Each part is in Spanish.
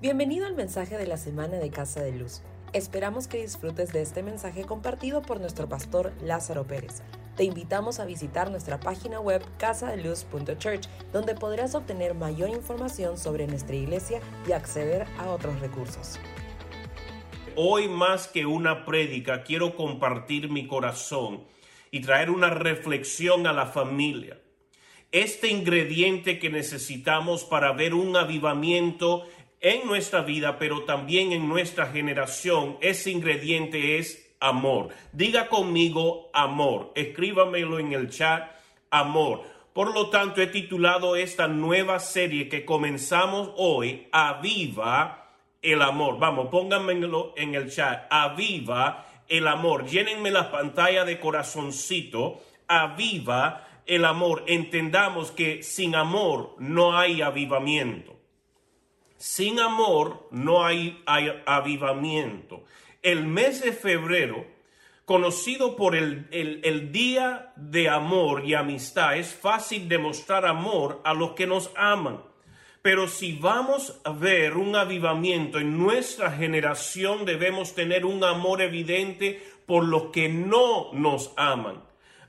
Bienvenido al mensaje de la semana de Casa de Luz. Esperamos que disfrutes de este mensaje compartido por nuestro pastor Lázaro Pérez. Te invitamos a visitar nuestra página web casadeluz.church, donde podrás obtener mayor información sobre nuestra iglesia y acceder a otros recursos. Hoy más que una prédica, quiero compartir mi corazón y traer una reflexión a la familia. Este ingrediente que necesitamos para ver un avivamiento en nuestra vida, pero también en nuestra generación, ese ingrediente es amor. Diga conmigo amor. Escríbamelo en el chat, amor. Por lo tanto, he titulado esta nueva serie que comenzamos hoy, Aviva el amor. Vamos, pónganmelo en el chat, Aviva el amor. Llénenme la pantalla de corazoncito, Aviva el amor. Entendamos que sin amor no hay avivamiento. Sin amor no hay, avivamiento. El mes de febrero, conocido por el, el, Día de Amor y Amistad, es fácil demostrar amor a los que nos aman. Pero si vamos a ver un avivamiento en nuestra generación, debemos tener un amor evidente por los que no nos aman.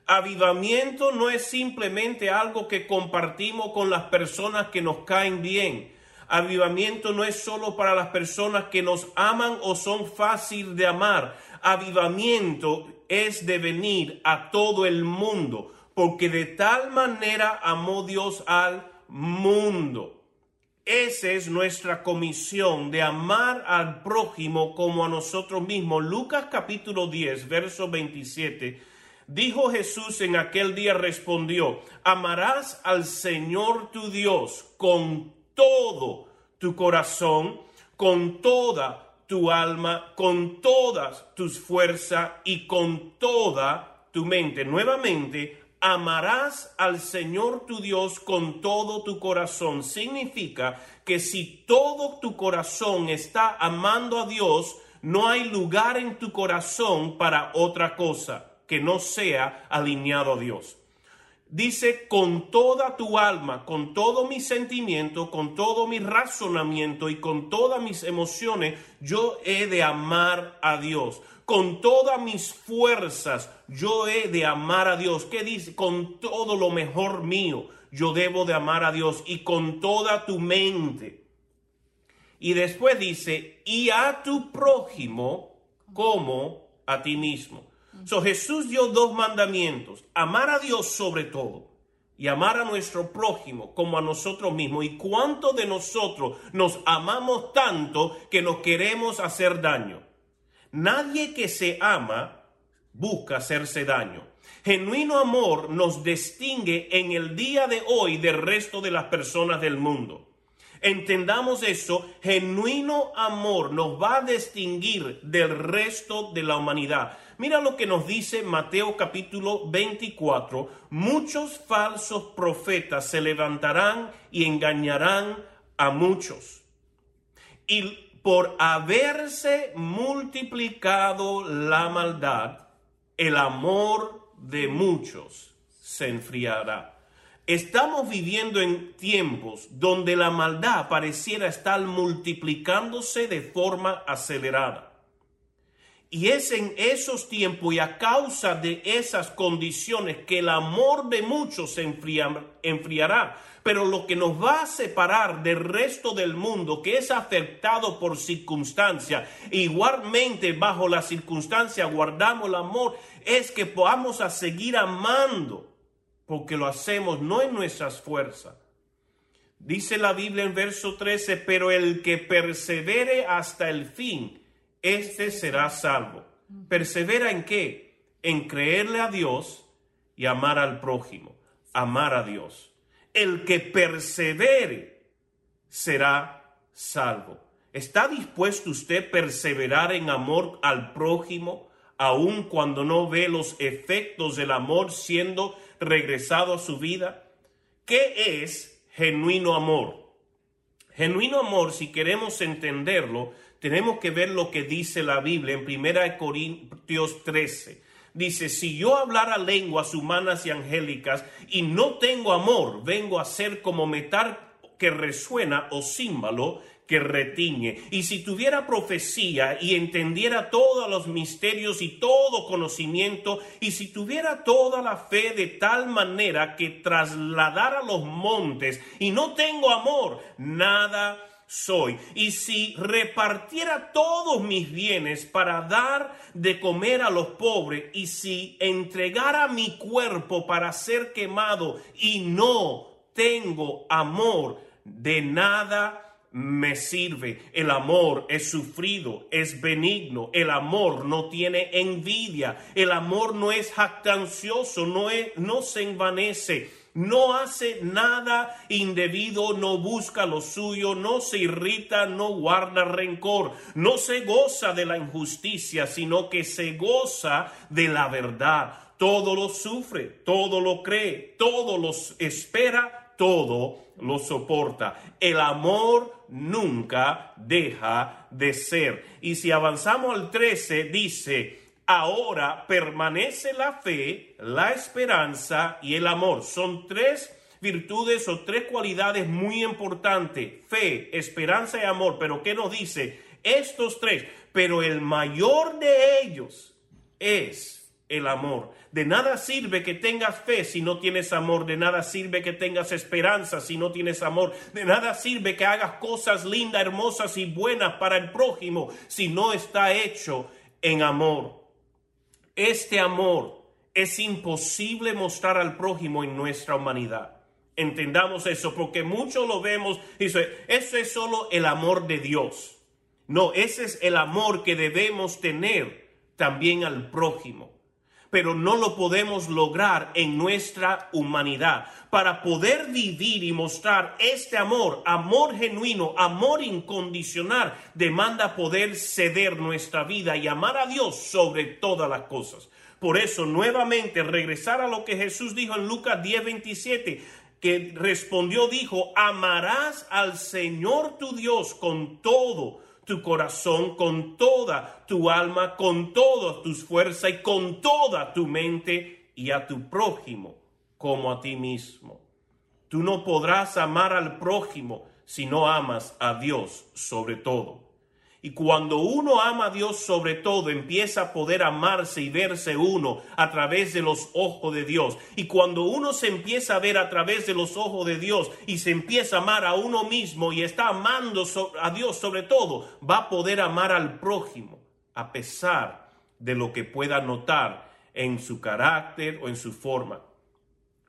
Avivamiento no es simplemente algo que compartimos con las personas que nos caen bien Avivamiento no es solo para las personas que nos aman o son fácil de amar. Avivamiento es de venir a todo el mundo, porque de tal manera amó Dios al mundo. Esa es nuestra comisión de amar al prójimo como a nosotros mismos. Lucas capítulo 10, verso 27. Dijo Jesús en aquel día, respondió, amarás al Señor tu Dios con todo tu corazón, con toda tu alma, con todas tus fuerzas y con toda tu mente. Nuevamente, amarás al Señor tu Dios con todo tu corazón. Significa que si todo tu corazón está amando a Dios, no hay lugar en tu corazón para otra cosa que no sea alineado a Dios dice con toda tu alma, con todo mi sentimiento, con todo mi razonamiento y con todas mis emociones, yo he de amar a Dios. Con todas mis fuerzas, yo he de amar a Dios. ¿Qué dice? Con todo lo mejor mío, yo debo de amar a Dios y con toda tu mente. Y después dice, y a tu prójimo como a ti mismo. So, Jesús dio dos mandamientos, amar a Dios sobre todo y amar a nuestro prójimo como a nosotros mismos. ¿Y cuántos de nosotros nos amamos tanto que nos queremos hacer daño? Nadie que se ama busca hacerse daño. Genuino amor nos distingue en el día de hoy del resto de las personas del mundo. Entendamos eso, genuino amor nos va a distinguir del resto de la humanidad. Mira lo que nos dice Mateo capítulo 24. Muchos falsos profetas se levantarán y engañarán a muchos. Y por haberse multiplicado la maldad, el amor de muchos se enfriará. Estamos viviendo en tiempos donde la maldad pareciera estar multiplicándose de forma acelerada. Y es en esos tiempos y a causa de esas condiciones que el amor de muchos se enfriará. Pero lo que nos va a separar del resto del mundo que es afectado por circunstancia, igualmente bajo la circunstancia guardamos el amor, es que podamos a seguir amando porque lo hacemos no en nuestras fuerzas. Dice la Biblia en verso 13, pero el que persevere hasta el fin, éste será salvo. ¿Persevera en qué? En creerle a Dios y amar al prójimo, amar a Dios. El que persevere será salvo. ¿Está dispuesto usted a perseverar en amor al prójimo, aun cuando no ve los efectos del amor siendo regresado a su vida? ¿Qué es genuino amor? Genuino amor, si queremos entenderlo, tenemos que ver lo que dice la Biblia en 1 Corintios 13. Dice, si yo hablara lenguas humanas y angélicas y no tengo amor, vengo a ser como metal, que resuena o símbolo que retiñe. Y si tuviera profecía y entendiera todos los misterios y todo conocimiento, y si tuviera toda la fe de tal manera que trasladara los montes, y no tengo amor, nada soy. Y si repartiera todos mis bienes para dar de comer a los pobres, y si entregara mi cuerpo para ser quemado y no tengo amor, de nada me sirve. El amor es sufrido, es benigno. El amor no tiene envidia. El amor no es jactancioso, no, es, no se envanece. No hace nada indebido, no busca lo suyo, no se irrita, no guarda rencor, no se goza de la injusticia, sino que se goza de la verdad. Todo lo sufre, todo lo cree, todo lo espera, todo lo soporta. El amor nunca deja de ser. Y si avanzamos al 13, dice, ahora permanece la fe, la esperanza y el amor. Son tres virtudes o tres cualidades muy importantes. Fe, esperanza y amor. Pero ¿qué nos dice? Estos tres. Pero el mayor de ellos es el amor. De nada sirve que tengas fe si no tienes amor. De nada sirve que tengas esperanza si no tienes amor. De nada sirve que hagas cosas lindas, hermosas y buenas para el prójimo si no está hecho en amor. Este amor es imposible mostrar al prójimo en nuestra humanidad. Entendamos eso, porque muchos lo vemos y eso es solo el amor de Dios. No, ese es el amor que debemos tener también al prójimo pero no lo podemos lograr en nuestra humanidad. Para poder vivir y mostrar este amor, amor genuino, amor incondicional, demanda poder ceder nuestra vida y amar a Dios sobre todas las cosas. Por eso, nuevamente, regresar a lo que Jesús dijo en Lucas 10:27, que respondió, dijo, amarás al Señor tu Dios con todo tu corazón, con toda tu alma, con todas tus fuerzas y con toda tu mente y a tu prójimo como a ti mismo. Tú no podrás amar al prójimo si no amas a Dios sobre todo. Y cuando uno ama a Dios sobre todo, empieza a poder amarse y verse uno a través de los ojos de Dios. Y cuando uno se empieza a ver a través de los ojos de Dios y se empieza a amar a uno mismo y está amando a Dios sobre todo, va a poder amar al prójimo a pesar de lo que pueda notar en su carácter o en su forma.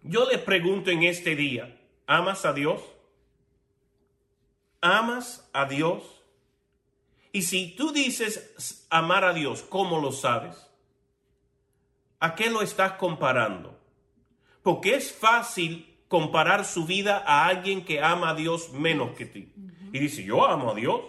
Yo le pregunto en este día, ¿amas a Dios? ¿Amas a Dios? Y si tú dices amar a Dios, ¿cómo lo sabes? ¿A qué lo estás comparando? Porque es fácil comparar su vida a alguien que ama a Dios menos que ti. Y dice, yo amo a Dios.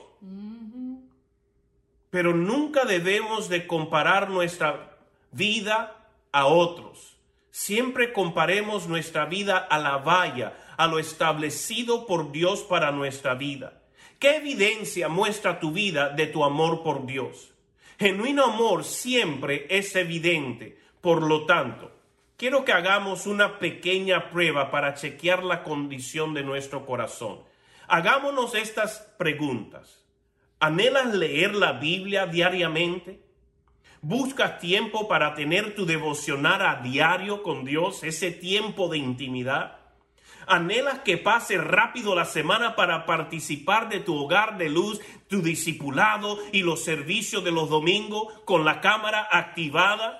Pero nunca debemos de comparar nuestra vida a otros. Siempre comparemos nuestra vida a la valla, a lo establecido por Dios para nuestra vida. ¿Qué evidencia muestra tu vida de tu amor por Dios? Genuino amor siempre es evidente. Por lo tanto, quiero que hagamos una pequeña prueba para chequear la condición de nuestro corazón. Hagámonos estas preguntas. ¿Anhelas leer la Biblia diariamente? ¿Buscas tiempo para tener tu devocionar a diario con Dios, ese tiempo de intimidad? Anhelas que pase rápido la semana para participar de tu hogar de luz, tu discipulado y los servicios de los domingos con la cámara activada.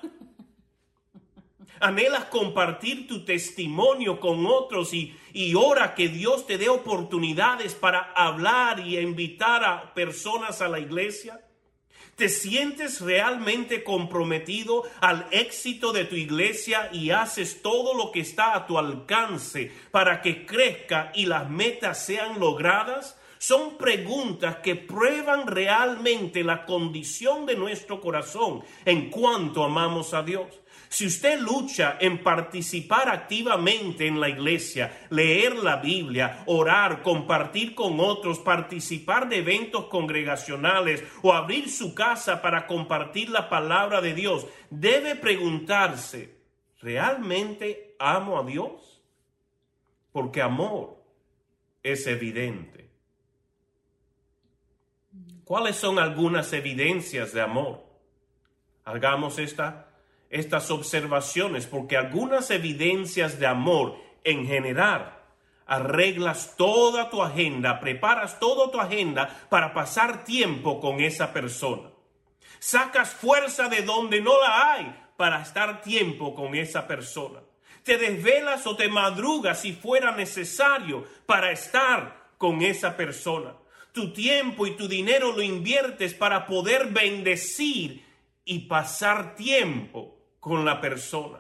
Anhelas compartir tu testimonio con otros y, y ora que Dios te dé oportunidades para hablar y invitar a personas a la iglesia. ¿Te sientes realmente comprometido al éxito de tu iglesia y haces todo lo que está a tu alcance para que crezca y las metas sean logradas? Son preguntas que prueban realmente la condición de nuestro corazón en cuanto amamos a Dios. Si usted lucha en participar activamente en la iglesia, leer la Biblia, orar, compartir con otros, participar de eventos congregacionales o abrir su casa para compartir la palabra de Dios, debe preguntarse, ¿realmente amo a Dios? Porque amor es evidente. ¿Cuáles son algunas evidencias de amor? Hagamos esta, estas observaciones porque algunas evidencias de amor en general arreglas toda tu agenda, preparas toda tu agenda para pasar tiempo con esa persona. Sacas fuerza de donde no la hay para estar tiempo con esa persona. Te desvelas o te madrugas si fuera necesario para estar con esa persona. Tu tiempo y tu dinero lo inviertes para poder bendecir y pasar tiempo con la persona.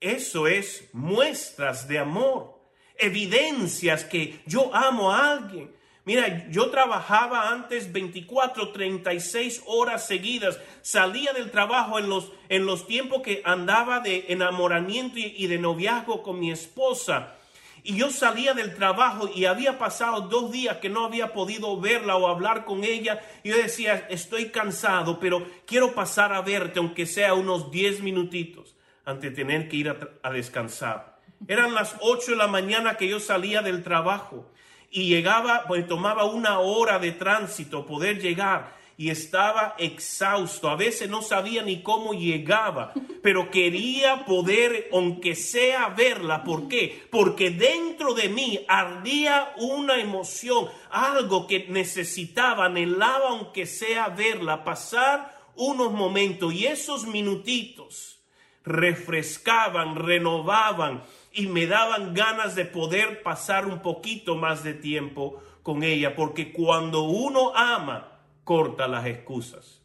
Eso es muestras de amor, evidencias que yo amo a alguien. Mira, yo trabajaba antes 24, 36 horas seguidas. Salía del trabajo en los, en los tiempos que andaba de enamoramiento y, y de noviazgo con mi esposa. Y yo salía del trabajo y había pasado dos días que no había podido verla o hablar con ella. Y yo decía, estoy cansado, pero quiero pasar a verte, aunque sea unos 10 minutitos antes de tener que ir a, descansar. Eran las 8 de la mañana que yo salía del trabajo y llegaba, pues tomaba una hora de tránsito poder llegar y estaba exhausto. A veces no sabía ni cómo llegaba, pero quería poder, aunque sea verla. ¿Por qué? Porque dentro de mí ardía una emoción, algo que necesitaba, anhelaba, aunque sea verla, pasar unos momentos y esos minutitos refrescaban, renovaban y me daban ganas de poder pasar un poquito más de tiempo con ella, porque cuando uno ama, corta las excusas.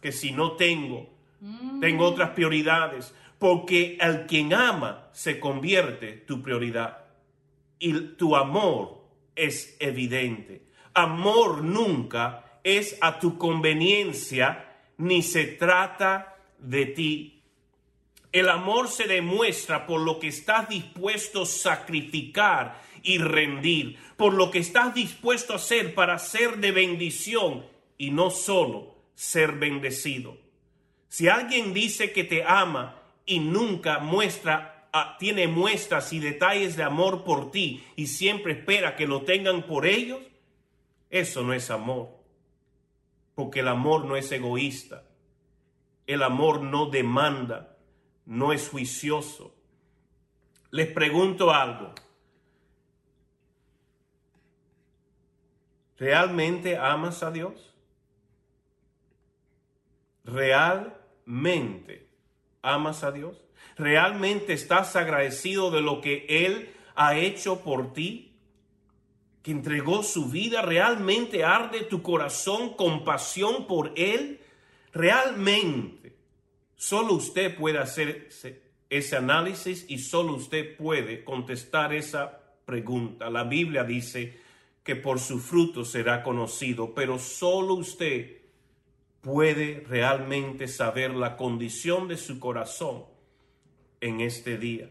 Que si no tengo, mm. tengo otras prioridades, porque al quien ama se convierte tu prioridad y tu amor es evidente. Amor nunca es a tu conveniencia ni se trata de ti el amor se demuestra por lo que estás dispuesto a sacrificar y rendir, por lo que estás dispuesto a hacer para ser de bendición y no solo ser bendecido. Si alguien dice que te ama y nunca muestra, ah, tiene muestras y detalles de amor por ti y siempre espera que lo tengan por ellos, eso no es amor. Porque el amor no es egoísta. El amor no demanda no es juicioso. Les pregunto algo. ¿Realmente amas a Dios? ¿Realmente amas a Dios? ¿Realmente estás agradecido de lo que Él ha hecho por ti? Que entregó su vida. ¿Realmente arde tu corazón con pasión por Él? ¿Realmente Solo usted puede hacer ese análisis y solo usted puede contestar esa pregunta. La Biblia dice que por su fruto será conocido, pero solo usted puede realmente saber la condición de su corazón en este día.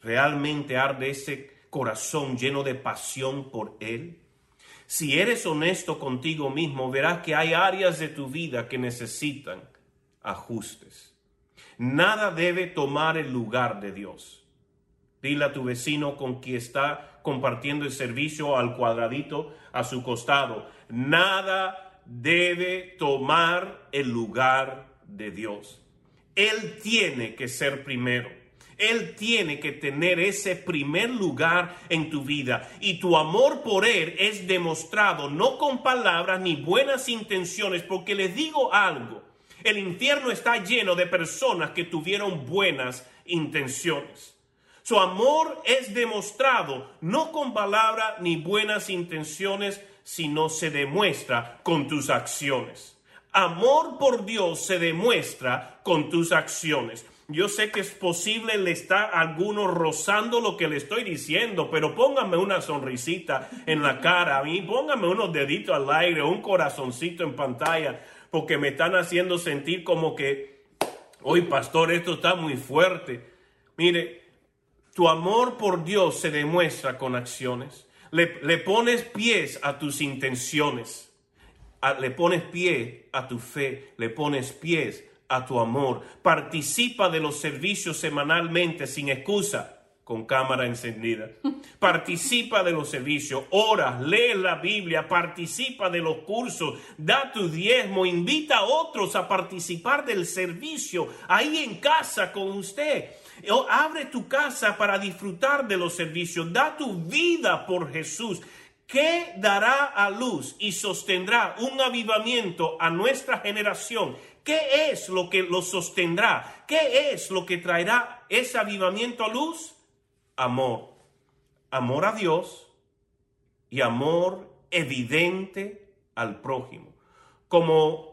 ¿Realmente arde ese corazón lleno de pasión por Él? Si eres honesto contigo mismo, verás que hay áreas de tu vida que necesitan ajustes. Nada debe tomar el lugar de Dios. Dile a tu vecino con quien está compartiendo el servicio al cuadradito a su costado. Nada debe tomar el lugar de Dios. Él tiene que ser primero. Él tiene que tener ese primer lugar en tu vida y tu amor por Él es demostrado no con palabras ni buenas intenciones, porque les digo algo, el infierno está lleno de personas que tuvieron buenas intenciones. Su amor es demostrado no con palabras ni buenas intenciones, sino se demuestra con tus acciones. Amor por Dios se demuestra con tus acciones. Yo sé que es posible le está a algunos rozando lo que le estoy diciendo, pero póngame una sonrisita en la cara a mí, póngame unos deditos al aire, un corazoncito en pantalla porque me están haciendo sentir como que, hoy pastor, esto está muy fuerte. Mire, tu amor por Dios se demuestra con acciones. Le, pones pies a tus intenciones. le pones pie a tu fe. Le pones pies a tu amor. Participa de los servicios semanalmente sin excusa con cámara encendida. Participa de los servicios, ora, lee la Biblia, participa de los cursos, da tu diezmo, invita a otros a participar del servicio ahí en casa con usted. Abre tu casa para disfrutar de los servicios, da tu vida por Jesús. ¿Qué dará a luz y sostendrá un avivamiento a nuestra generación? ¿Qué es lo que lo sostendrá? ¿Qué es lo que traerá ese avivamiento a luz? amor. Amor a Dios y amor evidente al prójimo. Como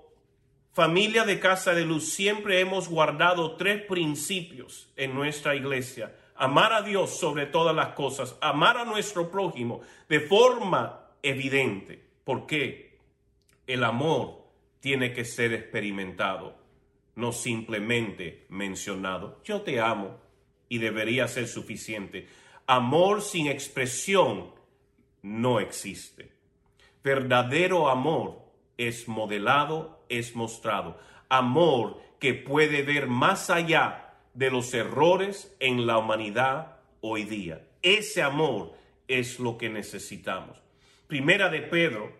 familia de Casa de Luz siempre hemos guardado tres principios en nuestra iglesia. Amar a Dios sobre todas las cosas, amar a nuestro prójimo de forma evidente. ¿Por qué? El amor tiene que ser experimentado, no simplemente mencionado. Yo te amo, y debería ser suficiente. Amor sin expresión no existe. Verdadero amor es modelado, es mostrado. Amor que puede ver más allá de los errores en la humanidad hoy día. Ese amor es lo que necesitamos. Primera de Pedro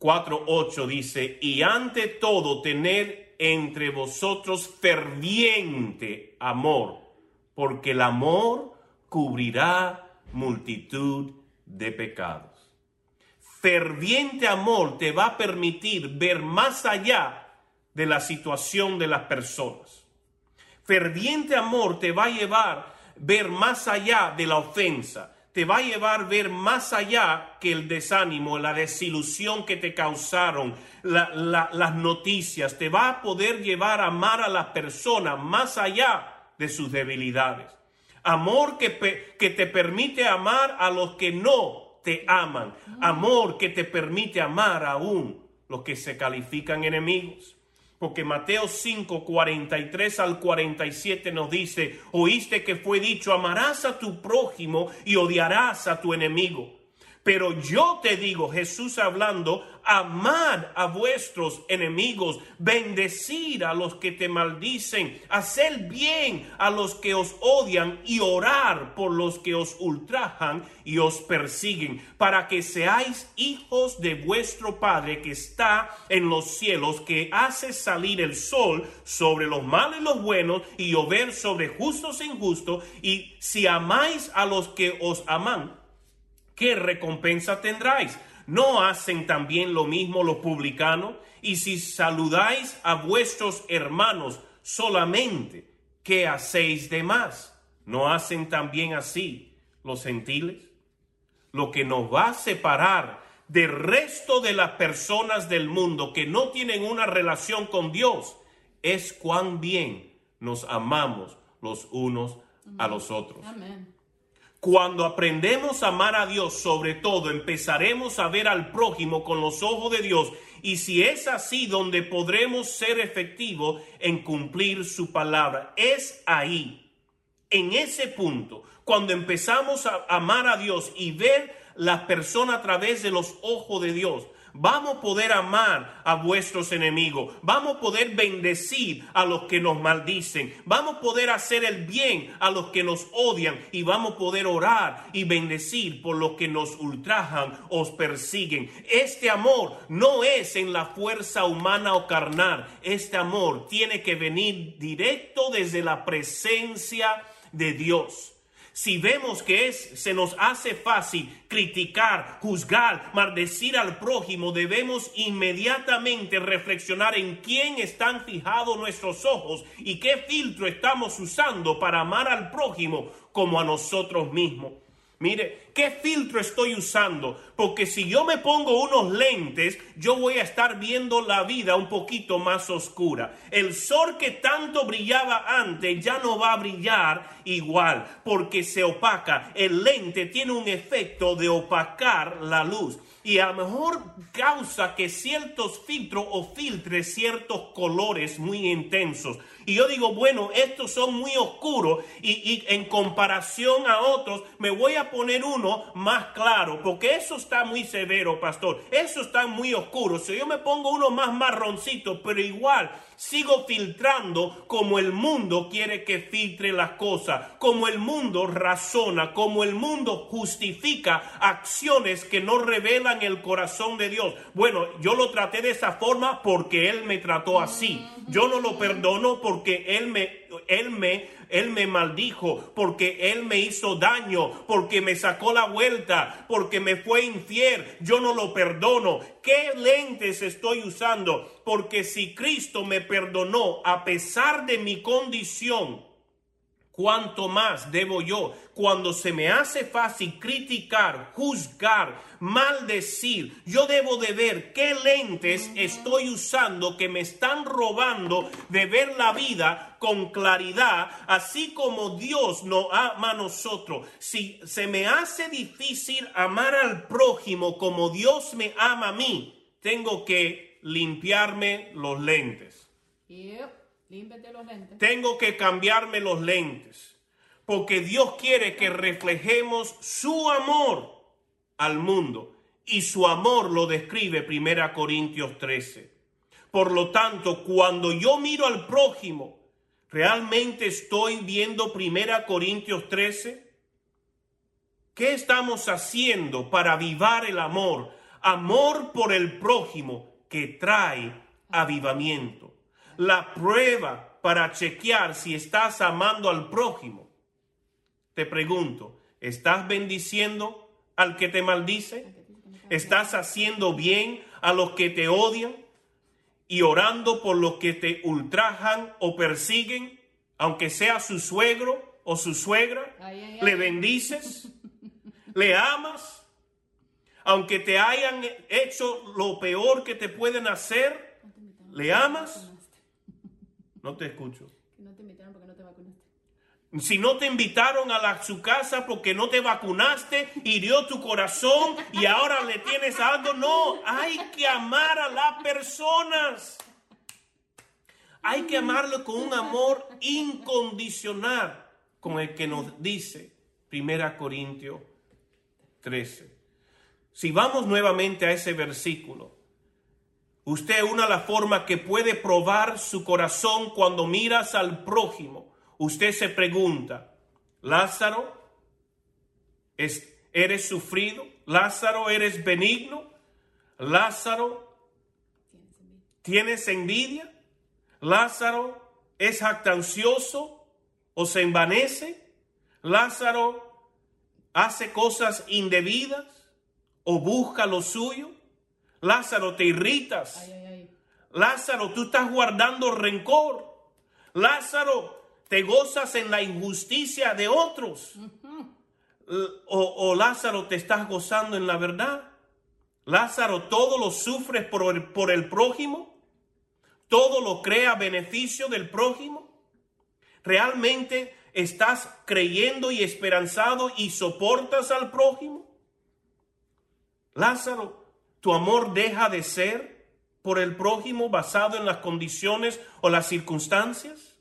4.8 dice, y ante todo tener entre vosotros ferviente amor porque el amor cubrirá multitud de pecados. Ferviente amor te va a permitir ver más allá de la situación de las personas. Ferviente amor te va a llevar ver más allá de la ofensa, te va a llevar a ver más allá que el desánimo, la desilusión que te causaron, las noticias, te va a poder llevar a amar a las personas más allá de sus debilidades. Amor que, que te permite amar a los que no te aman. Amor que te permite amar aún los que se califican enemigos. Porque Mateo 5, 43 al 47 nos dice, oíste que fue dicho, amarás a tu prójimo y odiarás a tu enemigo. Pero yo te digo, Jesús hablando, amad a vuestros enemigos, bendecir a los que te maldicen, hacer bien a los que os odian y orar por los que os ultrajan y os persiguen, para que seáis hijos de vuestro Padre que está en los cielos, que hace salir el sol sobre los malos y los buenos y llover sobre justos e injustos, y si amáis a los que os aman, ¿qué recompensa tendráis? ¿No hacen también lo mismo los publicanos? Y si saludáis a vuestros hermanos solamente, ¿qué hacéis de más? ¿No hacen también así los gentiles? Lo que nos va a separar del resto de las personas del mundo que no tienen una relación con Dios es cuán bien nos amamos los unos a los otros. Amén. Cuando aprendemos a amar a Dios, sobre todo, empezaremos a ver al prójimo con los ojos de Dios. Y si es así donde podremos ser efectivos en cumplir su palabra, es ahí, en ese punto, cuando empezamos a amar a Dios y ver las personas a través de los ojos de Dios, Vamos a poder amar a vuestros enemigos. Vamos a poder bendecir a los que nos maldicen. Vamos a poder hacer el bien a los que nos odian. Y vamos a poder orar y bendecir por los que nos ultrajan, os persiguen. Este amor no es en la fuerza humana o carnal. Este amor tiene que venir directo desde la presencia de Dios. Si vemos que es, se nos hace fácil criticar, juzgar, maldecir al prójimo, debemos inmediatamente reflexionar en quién están fijados nuestros ojos y qué filtro estamos usando para amar al prójimo como a nosotros mismos. Mire, ¿qué filtro estoy usando? Porque si yo me pongo unos lentes, yo voy a estar viendo la vida un poquito más oscura. El sol que tanto brillaba antes ya no va a brillar igual porque se opaca. El lente tiene un efecto de opacar la luz y a lo mejor causa que ciertos filtros o filtre ciertos colores muy intensos. Y yo digo, bueno, estos son muy oscuros y, y en comparación a otros me voy a poner uno más claro, porque eso está muy severo, pastor. Eso está muy oscuro. Si yo me pongo uno más marroncito, pero igual sigo filtrando como el mundo quiere que filtre las cosas, como el mundo razona, como el mundo justifica acciones que no revelan el corazón de Dios. Bueno, yo lo traté de esa forma porque Él me trató así. Yo no lo perdono porque Él me, Él me él me maldijo, porque Él me hizo daño, porque me sacó la vuelta, porque me fue infiel. Yo no lo perdono. ¿Qué lentes estoy usando? Porque si Cristo me perdonó a pesar de mi condición, cuánto más debo yo, cuando se me hace fácil criticar, juzgar, maldecir, yo debo de ver qué lentes estoy usando que me están robando de ver la vida con claridad, así como Dios nos ama a nosotros. Si se me hace difícil amar al prójimo como Dios me ama a mí, tengo que limpiarme los lentes. Tengo que cambiarme los lentes. Porque Dios quiere que reflejemos su amor al mundo. Y su amor lo describe 1 Corintios 13. Por lo tanto, cuando yo miro al prójimo, ¿realmente estoy viendo 1 Corintios 13? ¿Qué estamos haciendo para avivar el amor? Amor por el prójimo que trae avivamiento la prueba para chequear si estás amando al prójimo. Te pregunto, ¿estás bendiciendo al que te maldice? ¿Estás haciendo bien a los que te odian? ¿Y orando por los que te ultrajan o persiguen, aunque sea su suegro o su suegra? ¿Le bendices? ¿Le amas? Aunque te hayan hecho lo peor que te pueden hacer, ¿le amas? No te escucho. Que no te invitaron porque no te vacunaste. Si no te invitaron a, la, su casa porque no te vacunaste, hirió tu corazón y ahora le tienes algo. No, hay que amar a las personas. Hay que amarlo con un amor incondicional, como el que nos dice 1 Corintios 13. Si vamos nuevamente a ese versículo, Usted una la forma que puede probar su corazón cuando miras al prójimo. Usted se pregunta, Lázaro, ¿eres sufrido? Lázaro, ¿eres benigno? Lázaro, ¿tienes envidia? Lázaro, ¿es jactancioso o se envanece? Lázaro, ¿hace cosas indebidas o busca lo suyo? Lázaro, te irritas. Lázaro, tú estás guardando rencor. Lázaro, te gozas en la injusticia de otros. o, Lázaro, te estás gozando en la verdad. Lázaro, todo lo sufres por el, por el prójimo. Todo lo crea beneficio del prójimo. ¿Realmente estás creyendo y esperanzado y soportas al prójimo? Lázaro, tu amor deja de ser por el prójimo basado en las condiciones o las circunstancias.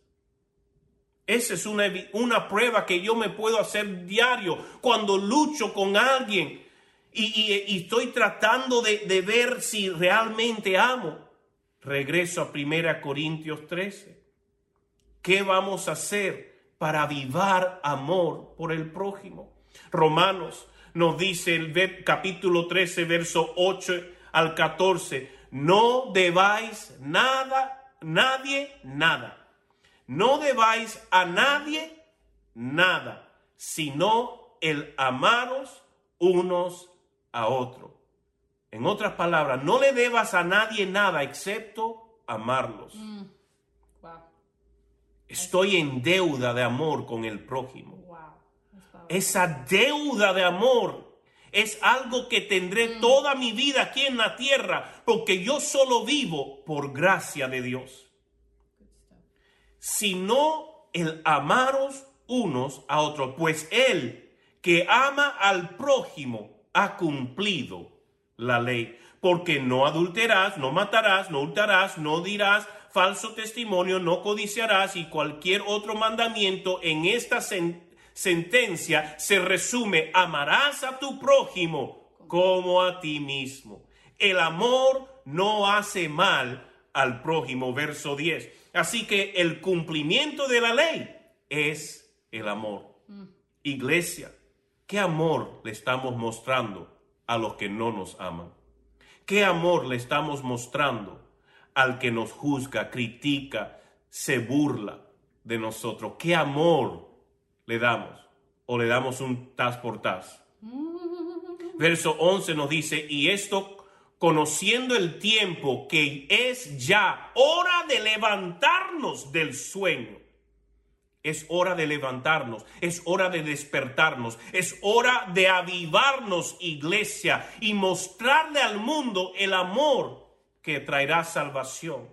Esa es una, una prueba que yo me puedo hacer diario cuando lucho con alguien y, estoy tratando de, de, ver si realmente amo. Regreso a 1 Corintios 13. ¿Qué vamos a hacer para avivar amor por el prójimo? Romanos nos dice el capítulo 13, verso 8 al 14, no debáis nada, nadie, nada. No debáis a nadie nada, sino el amaros unos a otros. En otras palabras, no le debas a nadie nada excepto amarlos. Mm. Estoy en deuda de amor con el prójimo esa deuda de amor es algo que tendré mm. toda mi vida aquí en la tierra, porque yo solo vivo por gracia de Dios. Sino el amaros unos a otros, pues Él que ama al prójimo ha cumplido la ley. Porque no adulterás, no matarás, no hurtarás, no dirás falso testimonio, no codiciarás y cualquier otro mandamiento en esta sentencia se resume, amarás a tu prójimo como a ti mismo. El amor no hace mal al prójimo, verso 10. Así que el cumplimiento de la ley es el amor. Iglesia, ¿qué amor le estamos mostrando a los que no nos aman? ¿Qué amor le estamos mostrando al que nos juzga, critica, se burla de nosotros? ¿Qué amor le damos? ¿O le damos un tas por tas? Verso 11 nos dice, y esto conociendo el tiempo que es ya hora de levantarnos del sueño. Es hora de levantarnos, es hora de despertarnos, es hora de avivarnos, iglesia, y mostrarle al mundo el amor que traerá salvación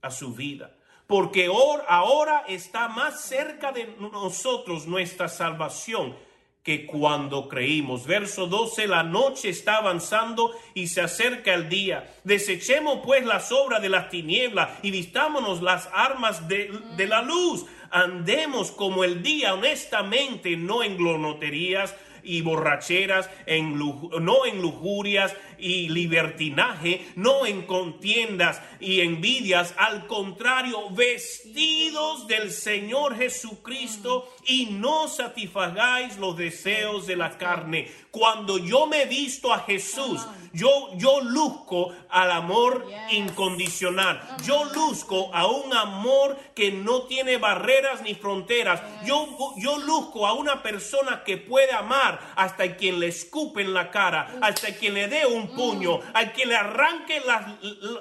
a su vida. Porque ahora está más cerca de nosotros nuestra salvación que cuando creímm Verso 12, la noche está avanzando y se acerca el día. Desechemos pues las obras de las tinieblas y vistámonos las armas de, la luz. Andemos como el día honestamente, no en glonoterías y borracheras, no en lujurias y libertinaje, no en contiendas y envidias, al contrario, vestidos del Señor Jesucristo y no satisfagáis los deseos de la carne. Cuando yo me visto a Jesús, yo, yo luzco al amor incondicional. Yo luzco a un amor que no tiene barreras ni fronteras. Yo, yo luzco a una persona que puede amar hasta quien le escupe en la cara, hasta quien le dé un puño, al que le arranque las,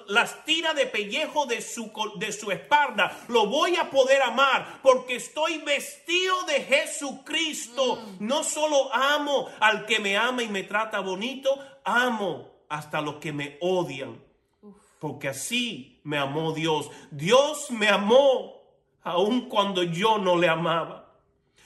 las tiras de pellejo de su, de su espalda, lo voy a poder amar porque estoy vestido de Jesucristo. Mm. No solo amo al que me ama y me trata bonito, amo hasta los que me odian. Porque así me amó Dios. Dios me amó aun cuando yo no le amaba.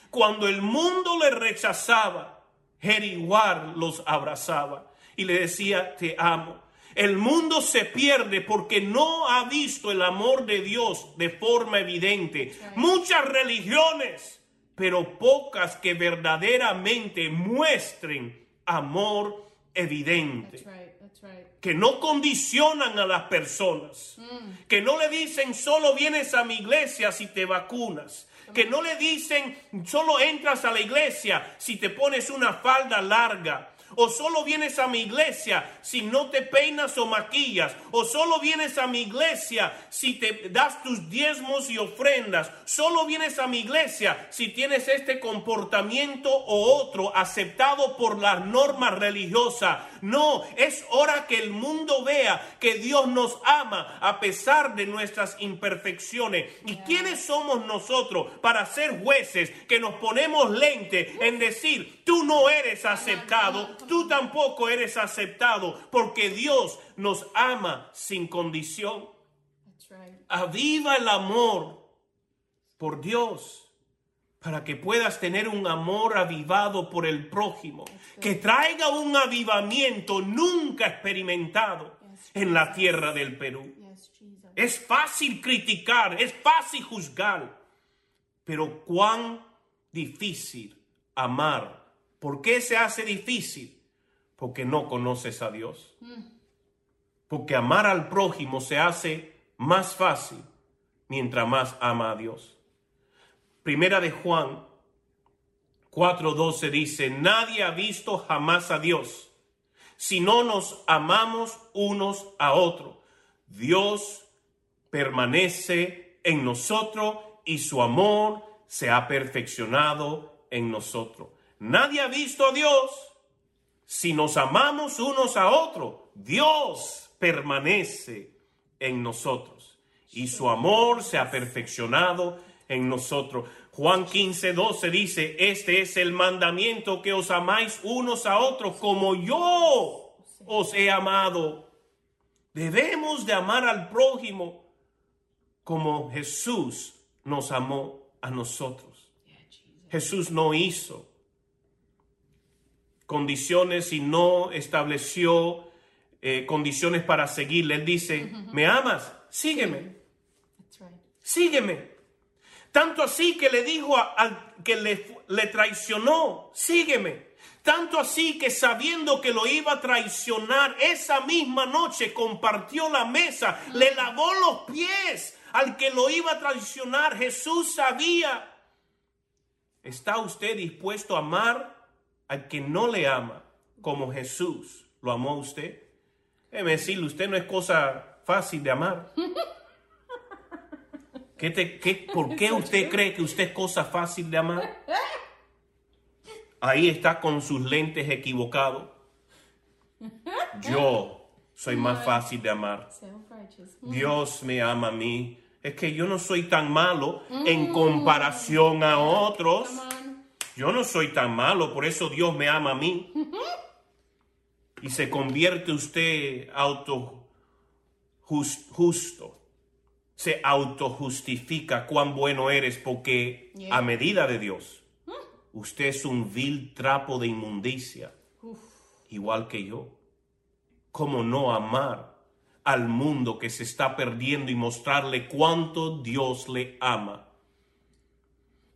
Cuando el mundo le rechazaba, él igual los abrazaba y le decía, te amo. El mundo se pierde porque no ha visto el amor de Dios de forma evidente. Muchas religiones, pero pocas que verdaderamente muestren amor evidente. Que no condicionan a las personas. Mm. Que no le dicen solo vienes a mi iglesia si te vacunas que no le dicen solo entras a la iglesia si te pones una falda larga. O solo vienes a mi iglesia si no te peinas o maquillas. O solo vienes a mi iglesia si te das tus diezmos y ofrendas. Solo vienes a mi iglesia si tienes este comportamiento o otro aceptado por las normas religiosas. No, es hora que el mundo vea que Dios nos ama a pesar de nuestras imperfecciones. ¿Y quiénes somos nosotros para ser jueces que nos ponemos lente en decir, tú no eres aceptado, tú tampoco eres aceptado, porque Dios nos ama sin condición? Aviva el amor por Dios para que puedas tener un amor avivado por el prójimo, que traiga un avivamiento nunca experimentado en la tierra del Perú. Es fácil criticar, es fácil juzgar, pero cuán difícil amar. ¿Por qué se hace difícil? Porque no conoces a Dios. Mm. Porque amar al prójimo se hace más fácil mientras más ama a Dios. Primera de Juan 4:12 dice, nadie ha visto jamás a Dios, si no nos amamos unos a otros. Dios permanece en nosotros y su amor se ha perfeccionado en nosotros. Nadie ha visto a Dios. Si nos amamos unos a otros, Dios permanece en nosotros y su amor se ha perfeccionado en nosotros. Juan 15, 12 dice, este es el mandamiento que os amáis unos a otros como yo os he amado. Debemos de amar al prójimo como Jesús nos amó a nosotros. Jesús no hizo condiciones y no estableció eh, condiciones para seguirle. Él dice, ¿me amas? Sígueme. Sígueme. Tanto así que le dijo al que le, le traicionó, sígueme. Tanto así que sabiendo que lo iba a traicionar, esa misma noche compartió la mesa, le lavó los pies al que lo iba a traicionar. Jesús sabía. ¿Está usted dispuesto a amar al que no le ama como Jesús lo amó a usted? Déjeme decirle, usted no es cosa fácil de amar. ¿Qué te, qué, ¿Por qué usted cree que usted es cosa fácil de amar? Ahí está con sus lentes equivocados. Yo soy más fácil de amar. Dios me ama a mí. Es que yo no soy tan malo en comparación a otros. Yo no soy tan malo, por eso Dios me ama a mí. Y se convierte usted auto justo. Se autojustifica cuán bueno eres porque a medida de Dios Usted es un vil trapo de inmundicia, igual que yo. ¿Cómo no amar al mundo que se está perdiendo y mostrarle cuánto Dios le ama?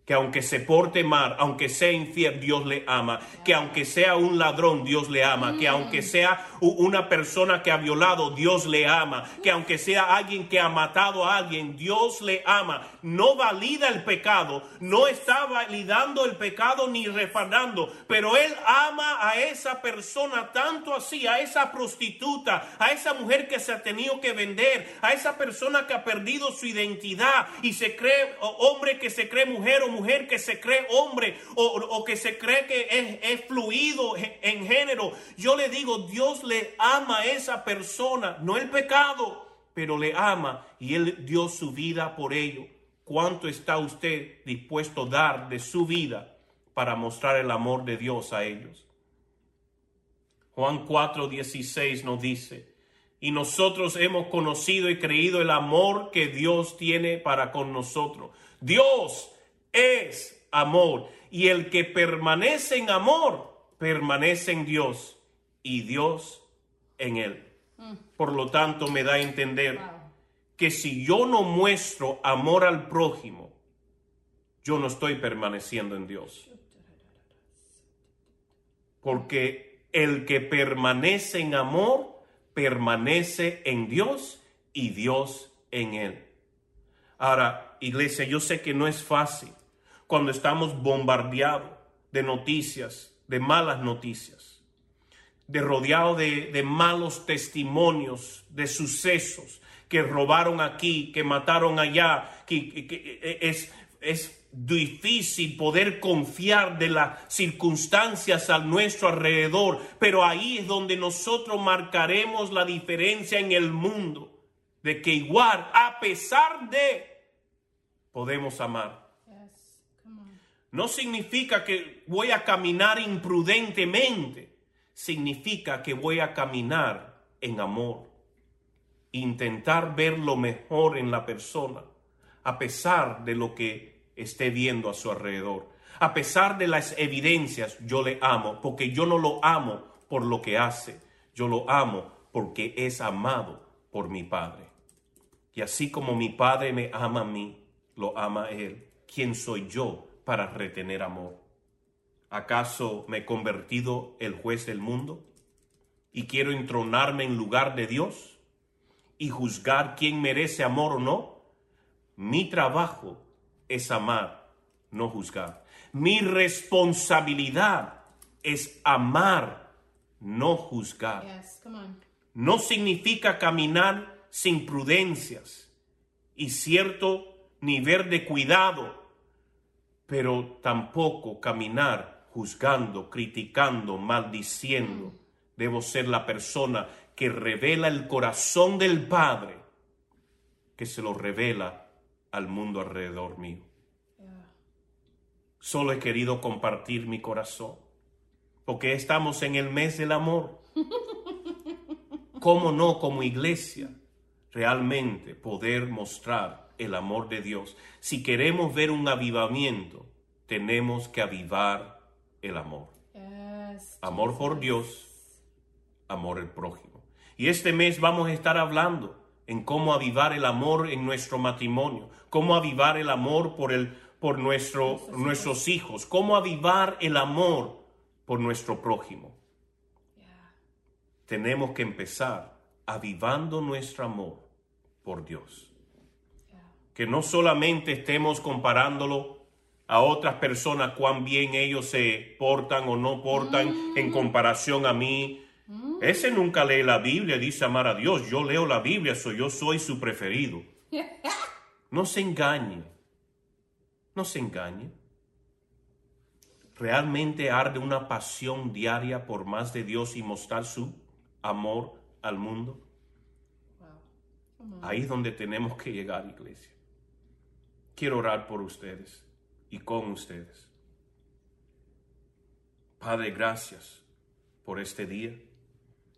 Que aunque se porte mal, aunque sea infiel, Dios le ama, que aunque sea un ladrón, Dios le ama, que aunque sea una persona que ha violado, Dios le ama, que aunque sea alguien que ha matado a alguien, Dios le ama. No valida el pecado, no está validando el pecado ni refandando, pero Él ama a esa persona tanto así, a esa prostituta, a esa mujer que se ha tenido que vender, a esa persona que ha perdido su identidad y se cree hombre que se cree mujer o mujer que se cree hombre o, que se cree que es, es, fluido en género. Yo le digo, Dios le ama a esa persona, no el pecado, pero le ama y Él dio su vida por ello. ¿Cuánto está usted dispuesto a dar de su vida para mostrar el amor de Dios a ellos? Juan 4:16 nos dice, y nosotros hemos conocido y creído el amor que Dios tiene para con nosotros. Dios es amor. Y el que permanece en amor, permanece en Dios y Dios en él. Mm. Por lo tanto, me da a entender que si yo no muestro amor al prójimo, yo no estoy permaneciendo en Dios. Porque el que permanece en amor, permanece en Dios y Dios en él. Ahora, iglesia, yo sé que no es fácil cuando estamos bombardeados de noticias, de malas noticias, de rodeado de, malos testimonios, de sucesos que robaron aquí, que mataron allá, que, es, es difícil poder confiar de las circunstancias a nuestro alrededor, pero ahí es donde nosotros marcaremos la diferencia en el mundo, de que igual, a pesar de, podemos amar no significa que voy a caminar imprudentemente, significa que voy a caminar en amor, intentar ver lo mejor en la persona, a pesar de lo que esté viendo a su alrededor. A pesar de las evidencias, yo le amo, porque yo no lo amo por lo que hace, yo lo amo porque es amado por mi Padre. Y así como mi Padre me ama a mí, lo ama Él. ¿Quién soy yo para retener amor? ¿Acaso me he convertido el juez del mundo y quiero entronarme en lugar de Dios y juzgar quién merece amor o no? Mi trabajo es amar, no juzgar. Mi responsabilidad es amar, no juzgar. No significa caminar sin prudencias y cierto nivel de cuidado pero tampoco caminar juzgando, criticando, maldiciendo. Debo ser la persona que revela el corazón del Padre, que se lo revela al mundo alrededor mío. Solo he querido compartir mi corazón, porque estamos en el mes del amor. ¿Cómo no como iglesia realmente poder mostrar el amor de Dios. Si queremos ver un avivamiento, tenemos que avivar el amor. amor por Dios, amor el prójimo. Y este mes vamos a estar hablando en cómo avivar el amor en nuestro matrimonio, cómo avivar el amor por, el, por nuestro, nuestros hijos, cómo avivar el amor por nuestro prójimo. Tenemos que empezar avivando nuestro amor por Dios. Que no solamente estemos comparándolo a otras personas, cuán bien ellos se portan o no portan en comparación a mí. Ese nunca lee la Biblia, dice amar a Dios. Yo leo la Biblia, soy yo soy su preferido. No se engañe. No se engañe. Realmente arde una pasión diaria por más de Dios y mostrar su amor al mundo. Ahí es donde tenemos que llegar, iglesia. Quiero orar por ustedes y con ustedes. Padre, gracias por este día.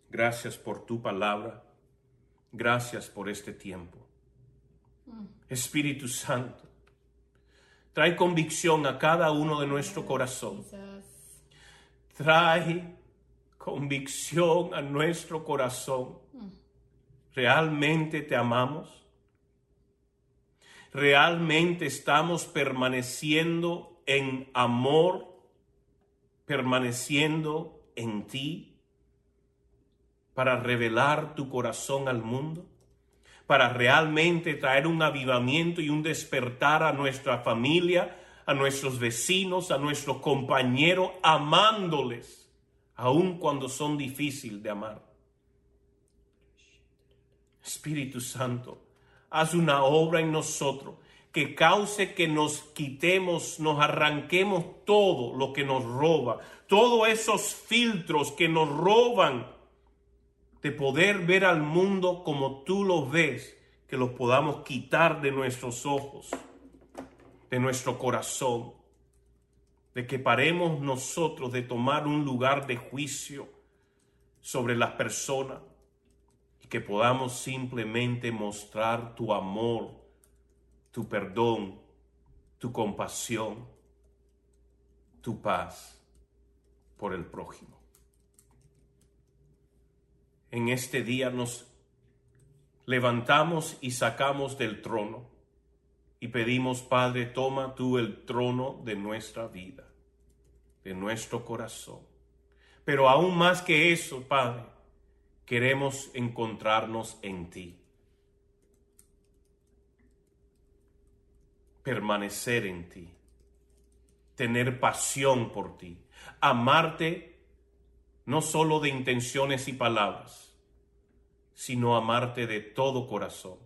Gracias por tu palabra. Gracias por este tiempo. Espíritu Santo, trae convicción a cada uno de nuestro corazón. Trae convicción a nuestro corazón. ¿Realmente te amamos? ¿Realmente estamos permaneciendo en amor, permaneciendo en ti para revelar tu corazón al mundo? Para realmente traer un avivamiento y un despertar a nuestra familia, a nuestros vecinos, a nuestros compañeros, amándoles, aun cuando son difíciles de amar. Espíritu Santo, haz una obra en nosotros que cause que nos quitemos, nos arranquemos todo lo que nos roba, todos esos filtros que nos roban de poder ver al mundo como tú lo ves, que los podamos quitar de nuestros ojos, de nuestro corazón, de que paremos nosotros de tomar un lugar de juicio sobre las personas que podamos simplemente mostrar tu amor, tu perdón, tu compasión, tu paz por el prójimo. En este día nos levantamos y sacamos del trono y pedimos, Padre, toma tú el trono de nuestra vida, de nuestro corazón. Pero aún más que eso, Padre, queremos encontrarnos en ti. Permanecer en ti. Tener pasión por ti. Amarte no solo de intenciones y palabras, sino amarte de todo corazón,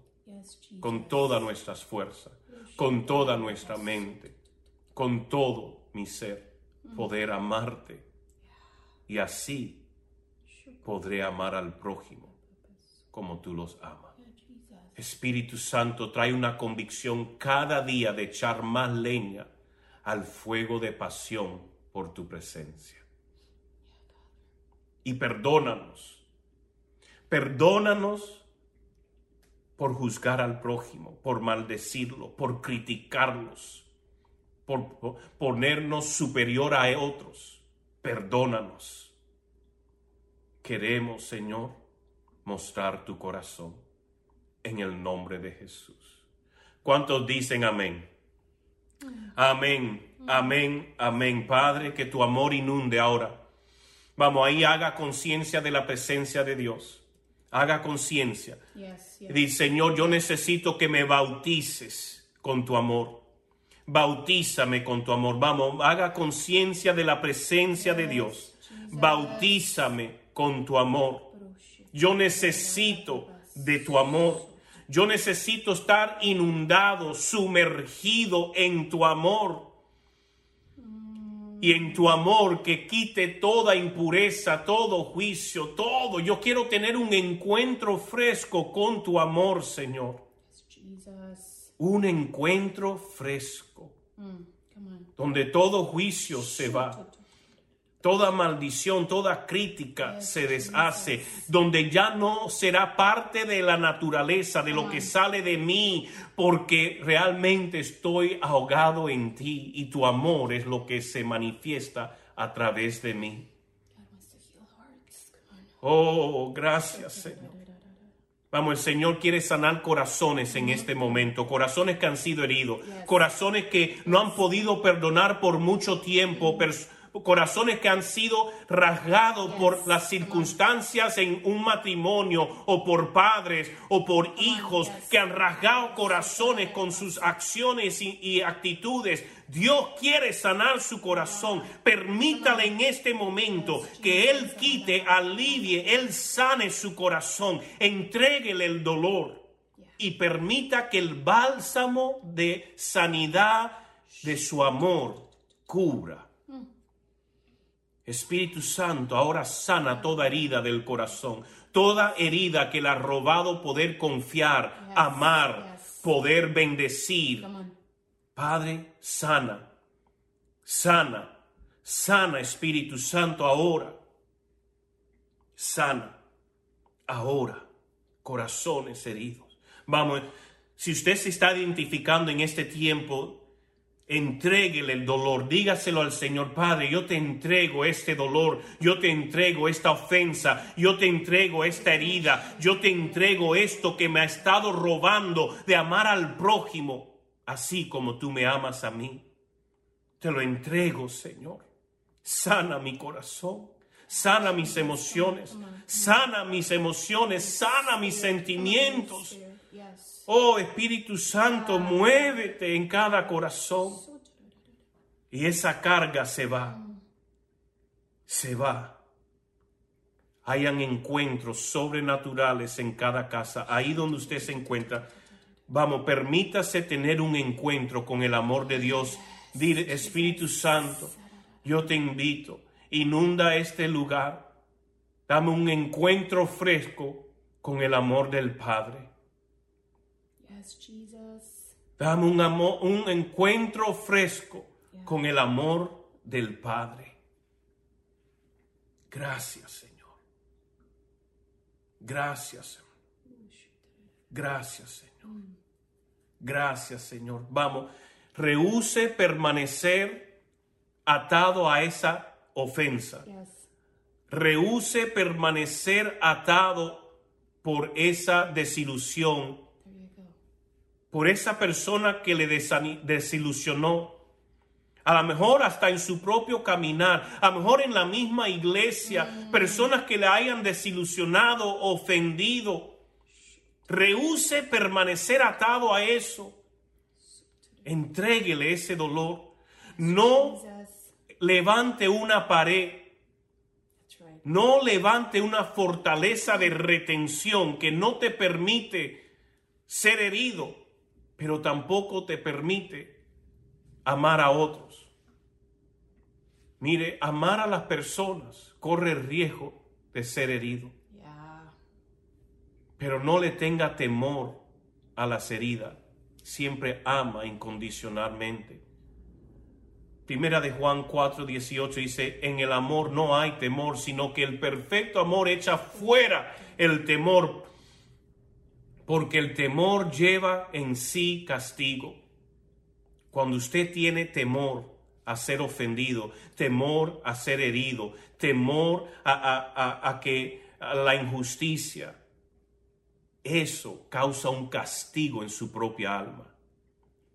con todas nuestras fuerzas, con toda nuestra mente, con todo mi ser, poder amarte y así podré amar al prójimo como tú los amas. Espíritu Santo, trae una convicción cada día de echar más leña al fuego de pasión por tu presencia. Y perdónanos, perdónanos por juzgar al prójimo, por maldecirlo, por criticarnos, por, ponernos superior a otros. Perdónanos Queremos, Señor, mostrar tu corazón en el nombre de Jesús. ¿Cuántos dicen amén? Amén, amén, amén. Padre, que tu amor inunde ahora. Vamos, ahí haga conciencia de la presencia de Dios. Haga conciencia. Dice, Señor, yo necesito que me bautices con tu amor. Bautízame con tu amor. Vamos, haga conciencia de la presencia de Dios. Bautízame con tu amor. Yo necesito de tu amor. Yo necesito estar inundado, sumergido en tu amor. Y en tu amor que quite toda impureza, todo juicio, todo. Yo quiero tener un encuentro fresco con tu amor, Señor. Un encuentro fresco. Donde todo juicio se va Toda maldición, toda crítica se deshace, donde ya no será parte de la naturaleza, de lo que sale de mí, porque realmente estoy ahogado en ti y tu amor es lo que se manifiesta a través de mí. Oh, gracias Señor. Vamos, el Señor quiere sanar corazones en este momento, corazones que han sido heridos, corazones que no han podido perdonar por mucho tiempo, corazones que han sido rasgados por las circunstancias en un matrimonio o por padres o por hijos que han rasgado corazones con sus acciones y, actitudes. Dios quiere sanar su corazón. Permítale en este momento que Él quite, alivie, Él sane su corazón. Entréguele el dolor y permita que el bálsamo de sanidad de su amor cubra Espíritu Santo, ahora sana toda herida del corazón, toda herida que le ha robado poder confiar, amar, poder bendecir. Padre, sana, sana, sana Espíritu Santo ahora. Sana, ahora, corazones heridos. Vamos, si usted se está identificando en este tiempo Entréguele el dolor, dígaselo al Señor Padre, yo te entrego este dolor, yo te entrego esta ofensa, yo te entrego esta herida, yo te entrego esto que me ha estado robando de amar al prójimo, así como tú me amas a mí. Te lo entrego, Señor. Sana mi corazón, sana mis emociones, sana mis emociones, sana mis sentimientos. Oh Espíritu Santo, muévete en cada corazón. Y esa carga se va. Se va. Hayan encuentros sobrenaturales en cada casa. Ahí donde usted se encuentra. Vamos, permítase tener un encuentro con el amor de Dios. Dile, Espíritu Santo, yo te invito. Inunda este lugar. Dame un encuentro fresco con el amor del Padre. Dame un, amor, un encuentro fresco con el amor del Padre. Gracias, Señor. Gracias, Señor. Gracias, Señor. Gracias, Señor. Vamos, rehúse permanecer atado a esa ofensa. Rehúse permanecer atado por esa desilusión por esa persona que le desilusionó. A lo mejor hasta en su propio caminar, a lo mejor en la misma iglesia, mm. personas que le hayan desilusionado, ofendido. Rehúse permanecer atado a eso. Entréguele ese dolor. No levante una pared. No levante una fortaleza de retención que no te permite ser herido pero tampoco te permite amar a otros. Mire, amar a las personas corre el riesgo de ser herido. Pero no le tenga temor a las heridas. Siempre ama incondicionalmente. Primera de Juan 4, 18 dice, en el amor no hay temor, sino que el perfecto amor echa fuera el temor, porque el temor lleva en sí castigo. Cuando usted tiene temor a ser ofendido, temor a ser herido, temor a, que la injusticia, eso causa un castigo en su propia alma,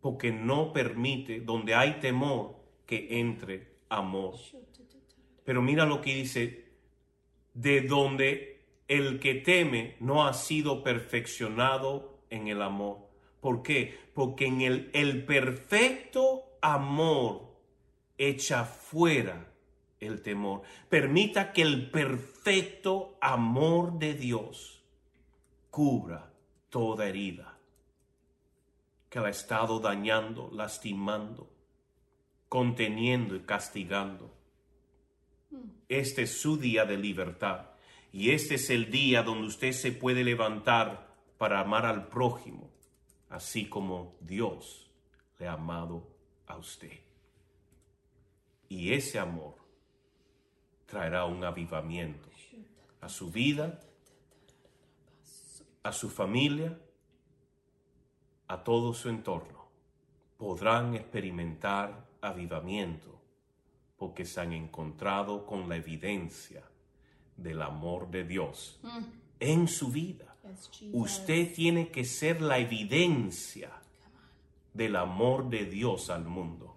porque no permite donde hay temor que entre amor. Pero mira lo que dice, de donde el que teme no ha sido perfeccionado en el amor. ¿Por qué? Porque en el, el perfecto amor echa fuera el temor. Permita que el perfecto amor de Dios cubra toda herida que la ha estado dañando, lastimando, conteniendo y castigando. Este es su día de libertad. Y este es el día donde usted se puede levantar para amar al prójimo, así como Dios le ha amado a usted. Y ese amor traerá un avivamiento a su vida, a su familia, a todo su entorno. Podrán experimentar avivamiento porque se han encontrado con la evidencia del amor de Dios mm. en su vida. Usted tiene que ser la evidencia del amor de Dios al mundo.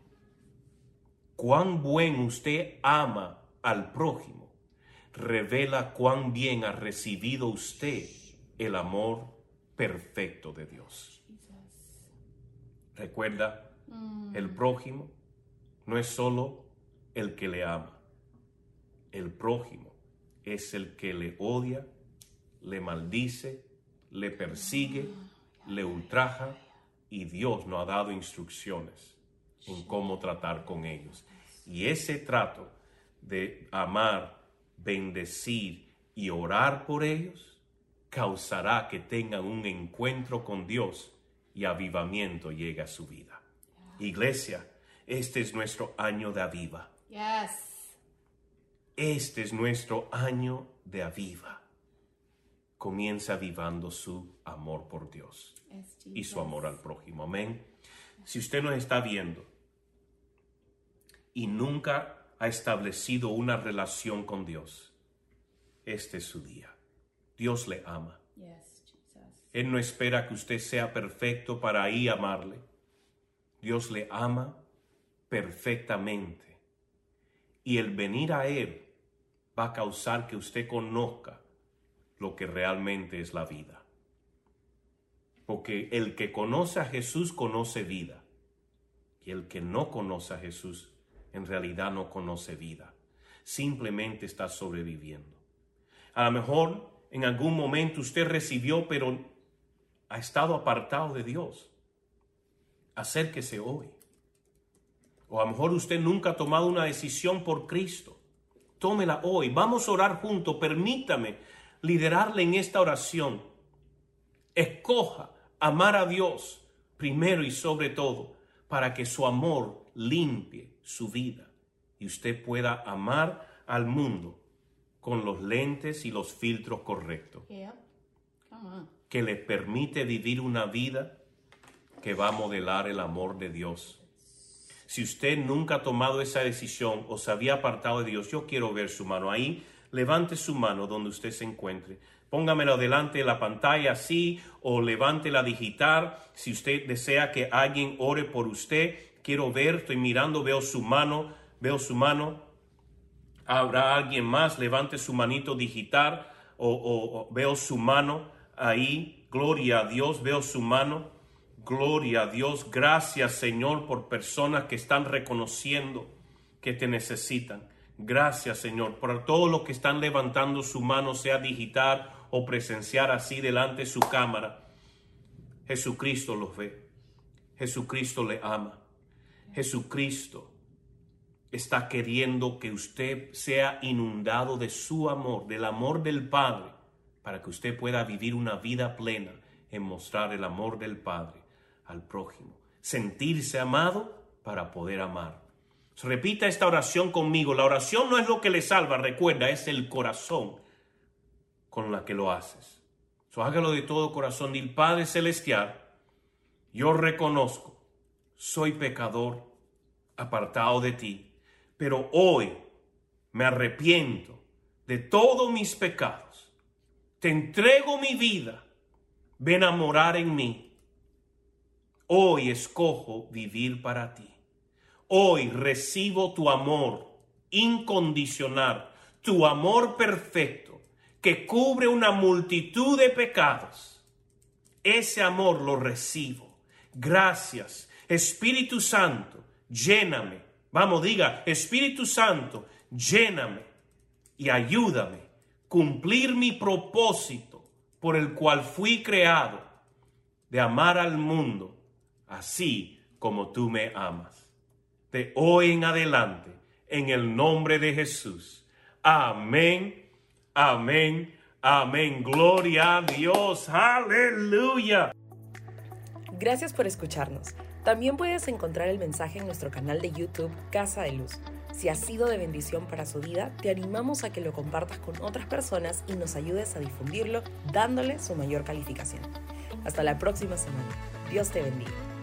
Cuán buen usted ama al prójimo revela cuán bien ha recibido usted el amor perfecto de Dios. Recuerda, el prójimo no es solo el que le ama. El prójimo es el que le odia, le maldice, le persigue, le ultraja y Dios no ha dado instrucciones en cómo tratar con ellos. Y ese trato de amar, bendecir y orar por ellos causará que tengan un encuentro con Dios y avivamiento llegue a su vida. Iglesia, este es nuestro año de aviva. Este es nuestro año de aviva. Comienza avivando su amor por Dios y su amor al prójimo. Amén. Si usted nos está viendo y nunca ha establecido una relación con Dios, este es su día. Dios le ama. Él no espera que usted sea perfecto para ahí amarle. Dios le ama perfectamente. Y el venir a Él va a causar que usted conozca lo que realmente es la vida. Porque el que conoce a Jesús conoce vida. Y el que no conoce a Jesús en realidad no conoce vida. Simplemente está sobreviviendo. A lo mejor en algún momento usted recibió, pero ha estado apartado de Dios. Acérquese hoy. O a lo mejor usted nunca ha tomado una decisión por Cristo. Tómela hoy. Vamos a orar juntos. Permítame liderarle en esta oración. Escoja amar a Dios primero y sobre todo para que su amor limpie su vida y usted pueda amar al mundo con los lentes y los filtros correctos. Que le permite vivir una vida que va a modelar el amor de Dios. Si usted nunca ha tomado esa decisión o se había apartado de Dios, yo quiero ver su mano ahí. Levante su mano donde usted se encuentre. Póngamela delante de la pantalla así o levántela digital. Si usted desea que alguien ore por usted, quiero ver, estoy mirando, veo su mano, veo su mano. Habrá alguien más, levante su manito digital o, o veo su mano ahí. Gloria a Dios, veo su mano. Gloria a Dios. Gracias Señor por personas que están reconociendo que te necesitan. Gracias Señor por todo lo que están levantando su mano, sea digital o presenciar así delante de su cámara. Jesucristo los ve. Jesucristo le ama. Jesucristo está queriendo que usted sea inundado de su amor, del amor del Padre, para que usted pueda vivir una vida plena en mostrar el amor del Padre al prójimo. Sentirse amado para poder amar. repita esta oración conmigo. La oración no es lo que le salva, recuerda, es el corazón con la que lo haces. So, hágalo de todo corazón. Dil Padre Celestial, yo reconozco soy pecador, apartado de ti, pero hoy me arrepiento de todos mis pecados. Te entrego mi vida, ven a morar en mí. Hoy escojo vivir para ti. Hoy recibo tu amor incondicional, tu amor perfecto, que cubre una multitud de pecados. Ese amor lo recibo. Gracias Espíritu Santo, lléname. Vamos, diga, Espíritu Santo, lléname y ayúdame a cumplir mi propósito por el cual fui creado, de amar al mundo así como tú me amas. De hoy en adelante, en el nombre de Jesús. Amén, amén, amén. Gloria a Dios. Aleluya. Gracias por escucharnos. También puedes encontrar el mensaje en nuestro canal de YouTube Casa de Luz. Si ha sido de bendición para su vida, te animamos a que lo compartas con otras personas y nos ayudes a difundirlo dándole su mayor calificación. Hasta la próxima semana. Dios te bendiga.